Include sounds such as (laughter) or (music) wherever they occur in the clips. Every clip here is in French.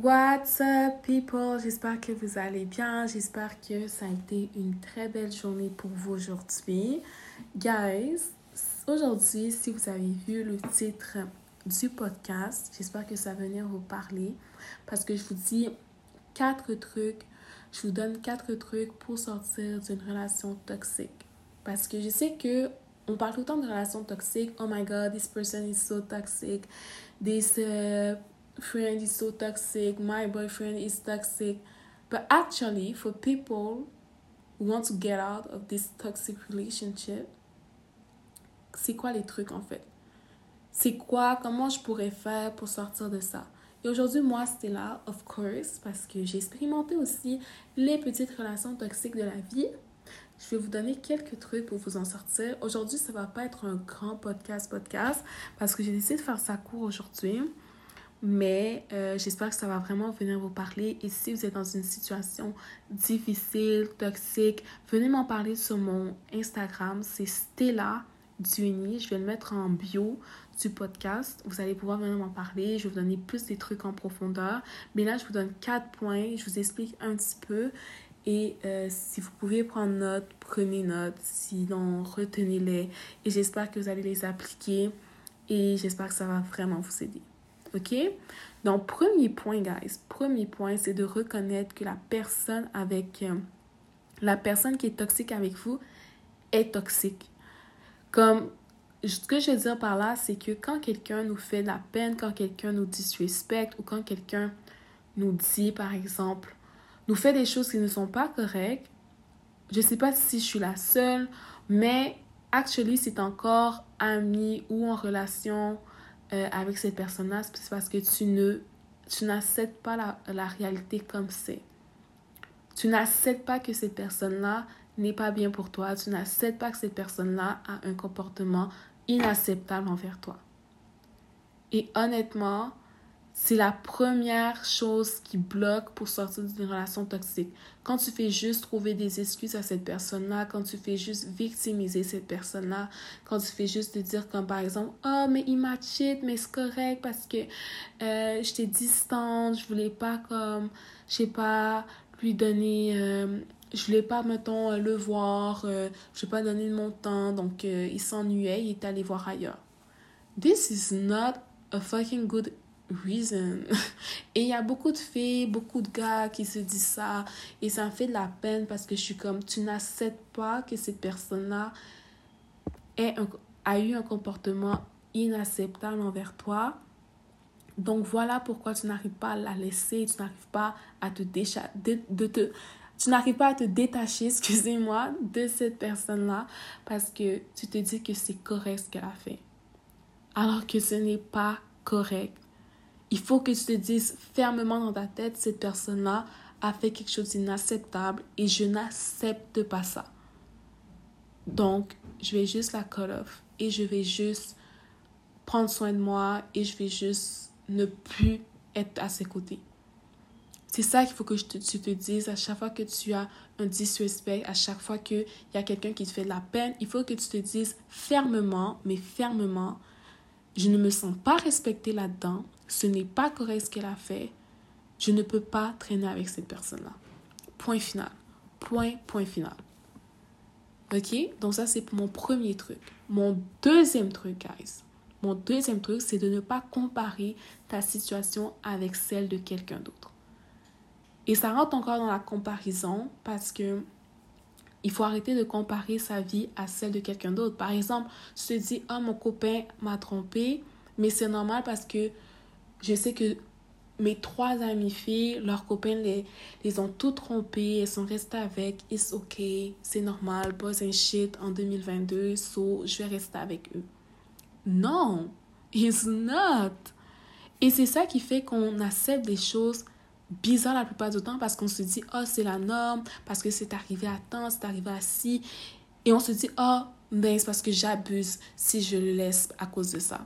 What's up people? J'espère que vous allez bien. J'espère que ça a été une très belle journée pour vous aujourd'hui. Guys, aujourd'hui, si vous avez vu le titre du podcast, j'espère que ça va venir vous parler parce que je vous dis quatre trucs. Je vous donne quatre trucs pour sortir d'une relation toxique. Parce que je sais que on parle tout le temps de relations toxiques. Oh my god, this person is so toxic. This uh, friend is so toxic. My boyfriend is toxic. But actually, for people who want to get out of this toxic relationship, c'est quoi les trucs en fait? C'est quoi? Comment je pourrais faire pour sortir de ça? Et aujourd'hui, moi, c'était là, of course, parce que j'ai expérimenté aussi les petites relations toxiques de la vie. Je vais vous donner quelques trucs pour vous en sortir. Aujourd'hui, ça va pas être un grand podcast podcast parce que j'ai décidé de faire ça court aujourd'hui. Mais euh, j'espère que ça va vraiment venir vous parler. Et si vous êtes dans une situation difficile, toxique, venez m'en parler sur mon Instagram. C'est Stella Duini. Je vais le mettre en bio du podcast. Vous allez pouvoir venir m'en parler. Je vais vous donner plus des trucs en profondeur. Mais là, je vous donne quatre points. Je vous explique un petit peu. Et euh, si vous pouvez prendre note, prenez note. Sinon, retenez-les. Et j'espère que vous allez les appliquer. Et j'espère que ça va vraiment vous aider. OK? Donc, premier point, guys. Premier point, c'est de reconnaître que la personne avec... Euh, la personne qui est toxique avec vous est toxique. Comme... Ce que je veux dire par là, c'est que quand quelqu'un nous fait de la peine, quand quelqu'un nous disrespecte ou quand quelqu'un nous dit, par exemple, nous fait des choses qui ne sont pas correctes. Je ne sais pas si je suis la seule, mais actually, c'est encore ami ou en relation euh, avec cette personne-là, c'est parce que tu ne tu n'acceptes pas la, la réalité comme c'est. Tu n'acceptes pas que cette personne-là n'est pas bien pour toi. Tu n'acceptes pas que cette personne-là a un comportement inacceptable envers toi. Et honnêtement, c'est la première chose qui bloque pour sortir d'une relation toxique. Quand tu fais juste trouver des excuses à cette personne-là, quand tu fais juste victimiser cette personne-là, quand tu fais juste te dire comme par exemple, oh mais il m'a cheat, mais c'est correct parce que euh, j'étais distante, je voulais pas comme, je sais pas, lui donner, euh, je voulais pas, mettons, le voir, euh, je vais pas donner de mon temps, donc euh, il s'ennuyait, il est allé voir ailleurs. This is not a fucking good reason. (laughs) Et il y a beaucoup de filles, beaucoup de gars qui se disent ça. Et ça me fait de la peine parce que je suis comme, tu n'acceptes pas que cette personne-là a eu un comportement inacceptable envers toi. Donc voilà pourquoi tu n'arrives pas à la laisser, tu n'arrives pas à te décha de, te tu n'arrives pas à te détacher, (laughs) excusez-moi, de cette personne-là parce que tu te dis que c'est correct ce qu'elle a fait. Alors que ce n'est pas correct. Il faut que tu te dises fermement dans ta tête, cette personne-là a fait quelque chose d'inacceptable et je n'accepte pas ça. Donc, je vais juste la cut off et je vais juste prendre soin de moi et je vais juste ne plus être à ses côtés. C'est ça qu'il faut que je te, tu te dises à chaque fois que tu as un disrespect, à chaque fois qu'il y a quelqu'un qui te fait de la peine. Il faut que tu te dises fermement, mais fermement, je ne me sens pas respectée là-dedans ce n'est pas correct ce qu'elle a fait, je ne peux pas traîner avec cette personne-là. Point final. Point, point final. Ok? Donc ça, c'est mon premier truc. Mon deuxième truc, guys. Mon deuxième truc, c'est de ne pas comparer ta situation avec celle de quelqu'un d'autre. Et ça rentre encore dans la comparaison parce que il faut arrêter de comparer sa vie à celle de quelqu'un d'autre. Par exemple, tu te dis, ah, mon copain m'a trompé, mais c'est normal parce que je sais que mes trois amies filles, leurs copains les, les ont toutes trompées, elles sont restées avec, it's ok, c'est normal, boys and shit en 2022, so je vais rester avec eux. Non, it's not. Et c'est ça qui fait qu'on accepte des choses bizarres la plupart du temps parce qu'on se dit, oh, c'est la norme, parce que c'est arrivé à temps, c'est arrivé à ci. Et on se dit, oh, ben, c'est parce que j'abuse si je le laisse à cause de ça.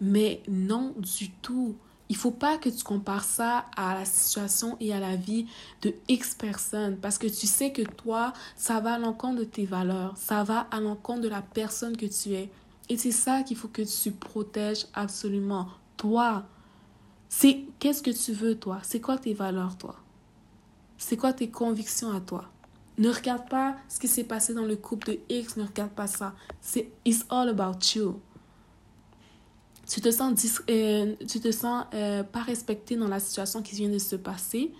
Mais non du tout. Il faut pas que tu compares ça à la situation et à la vie de X personnes parce que tu sais que toi, ça va à l'encontre de tes valeurs, ça va à l'encontre de la personne que tu es. Et c'est ça qu'il faut que tu protèges absolument. Toi, C'est qu'est-ce que tu veux, toi? C'est quoi tes valeurs, toi? C'est quoi tes convictions à toi? Ne regarde pas ce qui s'est passé dans le couple de X, ne regarde pas ça. C'est It's all about you. Tu te sens, euh, tu te sens euh, pas respecté dans la situation qui vient de se passer.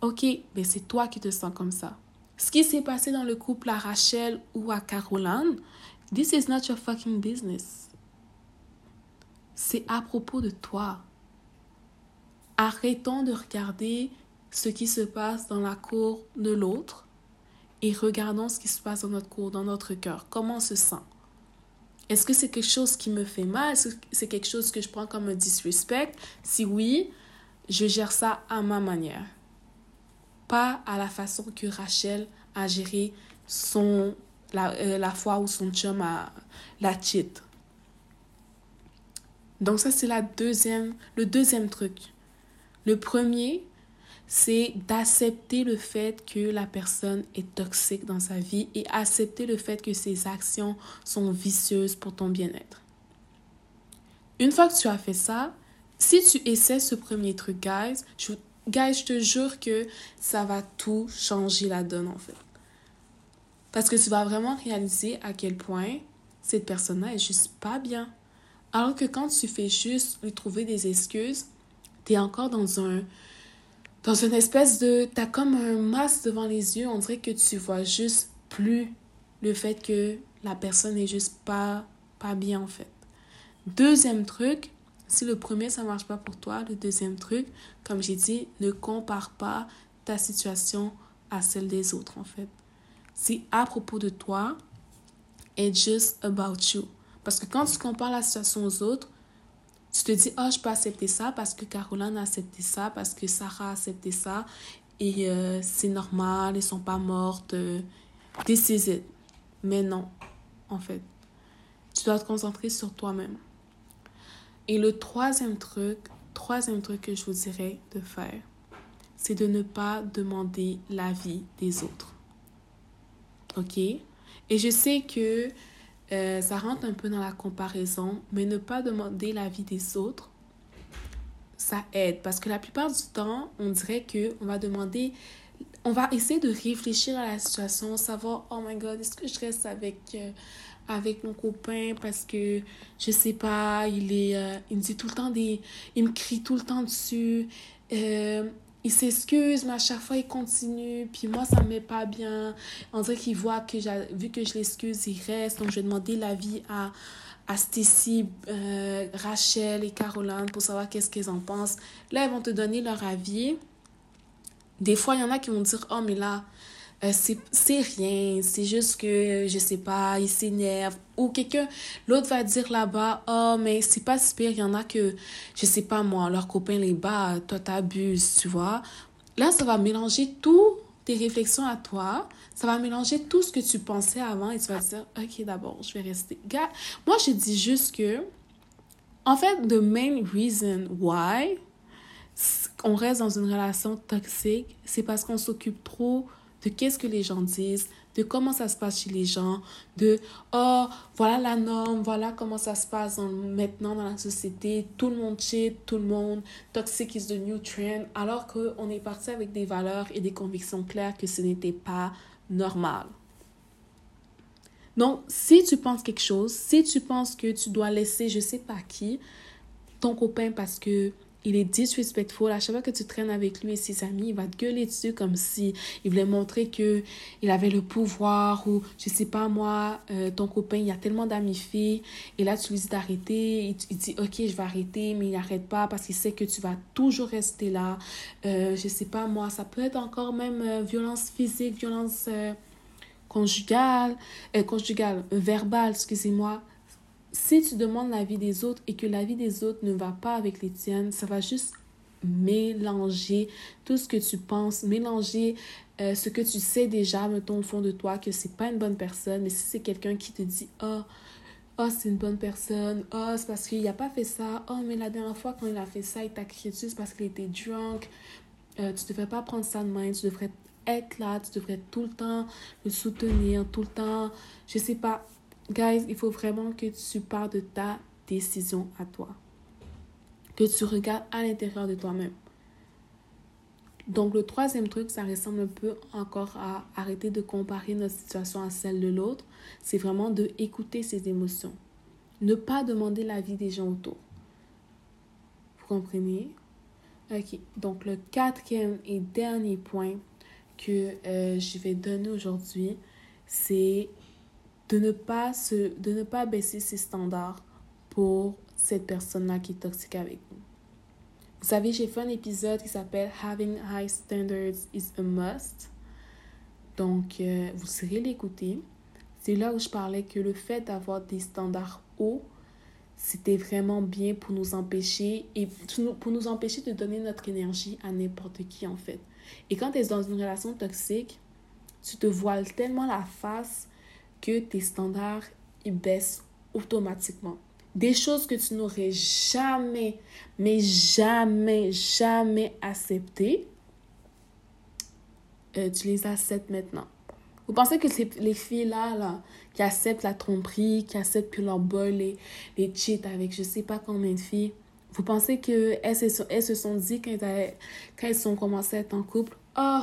Ok, mais c'est toi qui te sens comme ça. Ce qui s'est passé dans le couple à Rachel ou à Caroline, this is not your fucking business. C'est à propos de toi. Arrêtons de regarder ce qui se passe dans la cour de l'autre et regardons ce qui se passe dans notre cour, dans notre cœur. Comment on se sent? Est-ce que c'est quelque chose qui me fait mal? Est-ce que c'est quelque chose que je prends comme un disrespect? Si oui, je gère ça à ma manière. Pas à la façon que Rachel a géré son, la, euh, la fois où son chum a la cheat. Donc ça, c'est la deuxième, le deuxième truc. Le premier, c'est d'accepter le fait que la personne est toxique dans sa vie et accepter le fait que ses actions sont vicieuses pour ton bien-être. Une fois que tu as fait ça, si tu essaies ce premier truc, guys, je, guys, je te jure que ça va tout changer la donne en fait. Parce que tu vas vraiment réaliser à quel point cette personne-là est juste pas bien. Alors que quand tu fais juste lui trouver des excuses, tu es encore dans un dans une espèce de... T'as comme un masque devant les yeux. On dirait que tu vois juste plus le fait que la personne n'est juste pas, pas bien, en fait. Deuxième truc, si le premier, ça marche pas pour toi, le deuxième truc, comme j'ai dit, ne compare pas ta situation à celle des autres, en fait. C'est à propos de toi. It's just about you. Parce que quand tu compares la situation aux autres, tu te dis, oh, je peux accepter ça parce que Caroline a accepté ça, parce que Sarah a accepté ça, et euh, c'est normal, elles sont pas mortes. Euh, this is it. Mais non, en fait. Tu dois te concentrer sur toi-même. Et le troisième truc, troisième truc que je vous dirais de faire, c'est de ne pas demander l'avis des autres. OK? Et je sais que euh, ça rentre un peu dans la comparaison, mais ne pas demander l'avis des autres, ça aide. Parce que la plupart du temps, on dirait que on va demander, on va essayer de réfléchir à la situation, savoir, oh my god, est-ce que je reste avec, euh, avec mon copain parce que, je sais pas, il est, euh, il me dit tout le temps des, il me crie tout le temps dessus il s'excuse, mais à chaque fois, il continue. Puis moi, ça me met pas bien. On dirait qu'il voit que, vu que je l'excuse, il reste. Donc, je vais demander l'avis à, à Stacy, euh, Rachel et Caroline pour savoir qu'est-ce qu'ils en pensent. Là, ils vont te donner leur avis. Des fois, il y en a qui vont dire, oh, mais là, euh, c'est rien, c'est juste que, je sais pas, il s'énerve. Ou quelqu'un, l'autre va dire là-bas, oh, mais c'est pas super, il y en a que, je sais pas moi, leur copain les bat, toi t'abuses, tu vois. Là, ça va mélanger toutes tes réflexions à toi, ça va mélanger tout ce que tu pensais avant et tu vas dire, ok, d'abord, je vais rester. Gars, moi, je dis juste que, en fait, the main reason why on reste dans une relation toxique, c'est parce qu'on s'occupe trop de qu'est-ce que les gens disent, de comment ça se passe chez les gens, de oh, voilà la norme, voilà comment ça se passe maintenant dans la société, tout le monde cheat, tout le monde, toxic is the new trend, alors qu'on est parti avec des valeurs et des convictions claires que ce n'était pas normal. Donc, si tu penses quelque chose, si tu penses que tu dois laisser je sais pas qui, ton copain parce que il est disrespectful. À chaque fois que tu traînes avec lui et ses amis, il va te gueuler dessus comme si il voulait montrer que il avait le pouvoir ou je sais pas moi, euh, ton copain, il y a tellement d'amis filles et là tu lui dis d'arrêter, il, dit ok je vais arrêter mais il n'arrête pas parce qu'il sait que tu vas toujours rester là. Euh, je sais pas moi, ça peut être encore même euh, violence physique, violence euh, conjugale, conjugale, verbale, excusez-moi si tu demandes l'avis des autres et que l'avis des autres ne va pas avec les tiennes, ça va juste mélanger tout ce que tu penses, mélanger euh, ce que tu sais déjà, mettons au fond de toi, que c'est pas une bonne personne, mais si c'est quelqu'un qui te dit oh, oh c'est une bonne personne, oh c'est parce qu'il n'a pas fait ça, oh mais la dernière fois quand il a fait ça, il t'a crié dessus, parce qu'il était drunk, euh, tu devrais pas prendre ça de main, tu devrais être là, tu devrais tout le temps le soutenir, tout le temps, je sais pas, Guys, il faut vraiment que tu parles de ta décision à toi. que tu regardes à l'intérieur de toi-même. Donc le troisième truc, ça ressemble un peu encore à arrêter de comparer notre situation à celle de l'autre. C'est vraiment de écouter ses émotions. Ne pas demander l'avis des gens autour. Vous comprenez? Ok, donc le quatrième et dernier point que euh, je vais donner aujourd'hui, c'est de ne pas se, de ne pas baisser ses standards pour cette personne-là qui est toxique avec vous. Vous savez, j'ai fait un épisode qui s'appelle Having High Standards is a Must. Donc, euh, vous serez l'écouter. C'est là où je parlais que le fait d'avoir des standards hauts, c'était vraiment bien pour nous empêcher et pour nous empêcher de donner notre énergie à n'importe qui en fait. Et quand tu es dans une relation toxique, tu te voiles tellement la face que tes standards ils baissent automatiquement. Des choses que tu n'aurais jamais, mais jamais, jamais acceptées, euh, tu les acceptes maintenant. Vous pensez que les filles-là, là, qui acceptent la tromperie, qui acceptent que leur boy les, les cheat avec je sais pas combien de filles, vous pensez qu'elles se, elles se sont dit quand elles, quand elles ont commencé à être en couple, « Oh,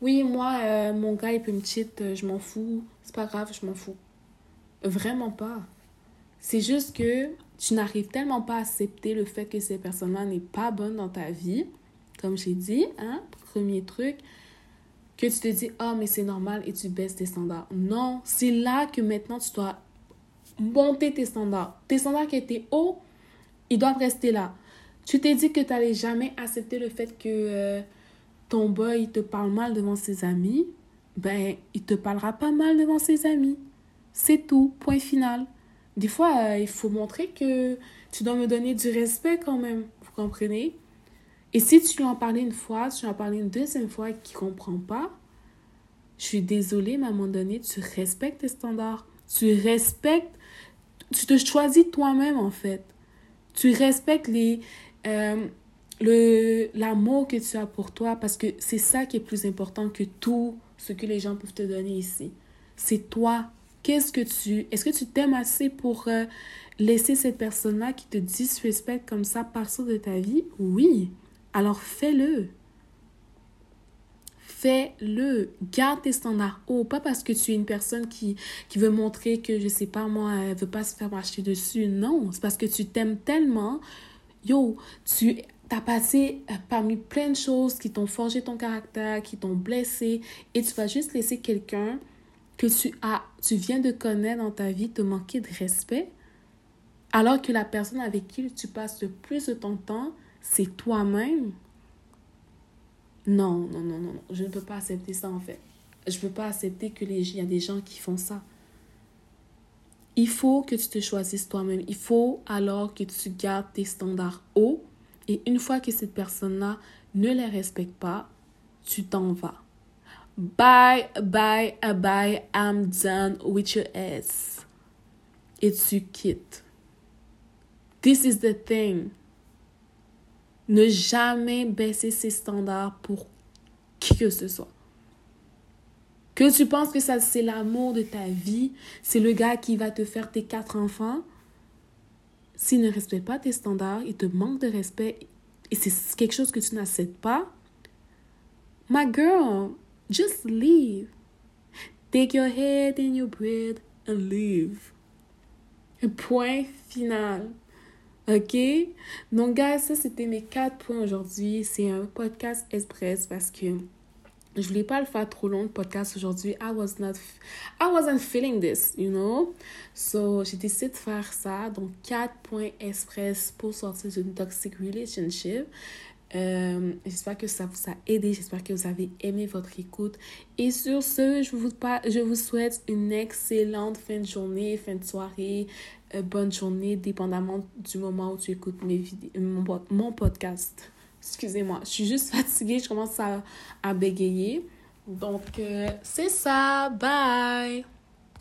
oui, moi, euh, mon gars, il peut me cheat, euh, je m'en fous, c'est pas grave, je m'en fous. » Vraiment pas. C'est juste que tu n'arrives tellement pas à accepter le fait que ces personnes-là n'est pas bonne dans ta vie, comme j'ai dit, hein, premier truc que tu te dis, ah, mais c'est normal et tu baisses tes standards. Non, c'est là que maintenant tu dois monter tes standards. Tes standards qui étaient hauts, ils doivent rester là. Tu t'es dit que tu n'allais jamais accepter le fait que euh, ton boy te parle mal devant ses amis. Ben, il te parlera pas mal devant ses amis. C'est tout, point final. Des fois, euh, il faut montrer que tu dois me donner du respect quand même. Vous comprenez? Et si tu lui en parlais une fois, tu lui en parlé une deuxième fois et qu'il comprend pas, je suis désolée, mais à un moment donné, tu respectes tes standards. Tu respectes, tu te choisis toi-même en fait. Tu respectes les, euh, l'amour que tu as pour toi parce que c'est ça qui est plus important que tout ce que les gens peuvent te donner ici. C'est toi. Qu'est-ce que tu, est-ce que tu t'aimes assez pour euh, laisser cette personne-là qui te disrespecte comme ça partir de ta vie? Oui. Alors fais-le. Fais-le. Garde tes standards hauts. Pas parce que tu es une personne qui, qui veut montrer que, je sais pas, moi, elle veut pas se faire marcher dessus. Non, c'est parce que tu t'aimes tellement. Yo, tu as passé euh, parmi plein de choses qui t'ont forgé ton caractère, qui t'ont blessé, et tu vas juste laisser quelqu'un que tu as, tu viens de connaître dans ta vie te manquer de respect, alors que la personne avec qui tu passes le plus de ton temps, c'est toi-même. Non, non, non, non, non. Je ne peux pas accepter ça en fait. Je ne peux pas accepter que les y a des gens qui font ça. Il faut que tu te choisisses toi-même. Il faut alors que tu gardes tes standards hauts. Et une fois que cette personne-là ne les respecte pas, tu t'en vas. Bye, bye, bye, I'm done with your ass. Et tu quittes. This is the thing. Ne jamais baisser ses standards pour qui que ce soit. Que tu penses que ça c'est l'amour de ta vie, c'est le gars qui va te faire tes quatre enfants. S'il ne respecte pas tes standards, il te manque de respect et c'est quelque chose que tu n'acceptes pas, my girl, just leave. Take your head in your bread and leave. Point final. OK? Donc, guys, ça, c'était mes quatre points aujourd'hui. C'est un podcast express parce que je voulais pas le faire trop long, le podcast aujourd'hui. I was not... I wasn't feeling this, you know? So, j'ai décidé de faire ça. Donc, quatre points express pour sortir d'une toxic relationship. Euh, j'espère que ça vous a aidé. J'espère que vous avez aimé votre écoute. Et sur ce, je vous, je vous souhaite une excellente fin de journée, fin de soirée, euh, bonne journée, dépendamment du moment où tu écoutes mes mon, mon podcast. Excusez-moi, je suis juste (laughs) fatiguée, je commence à, bégayer. Donc, euh, c'est ça. Bye!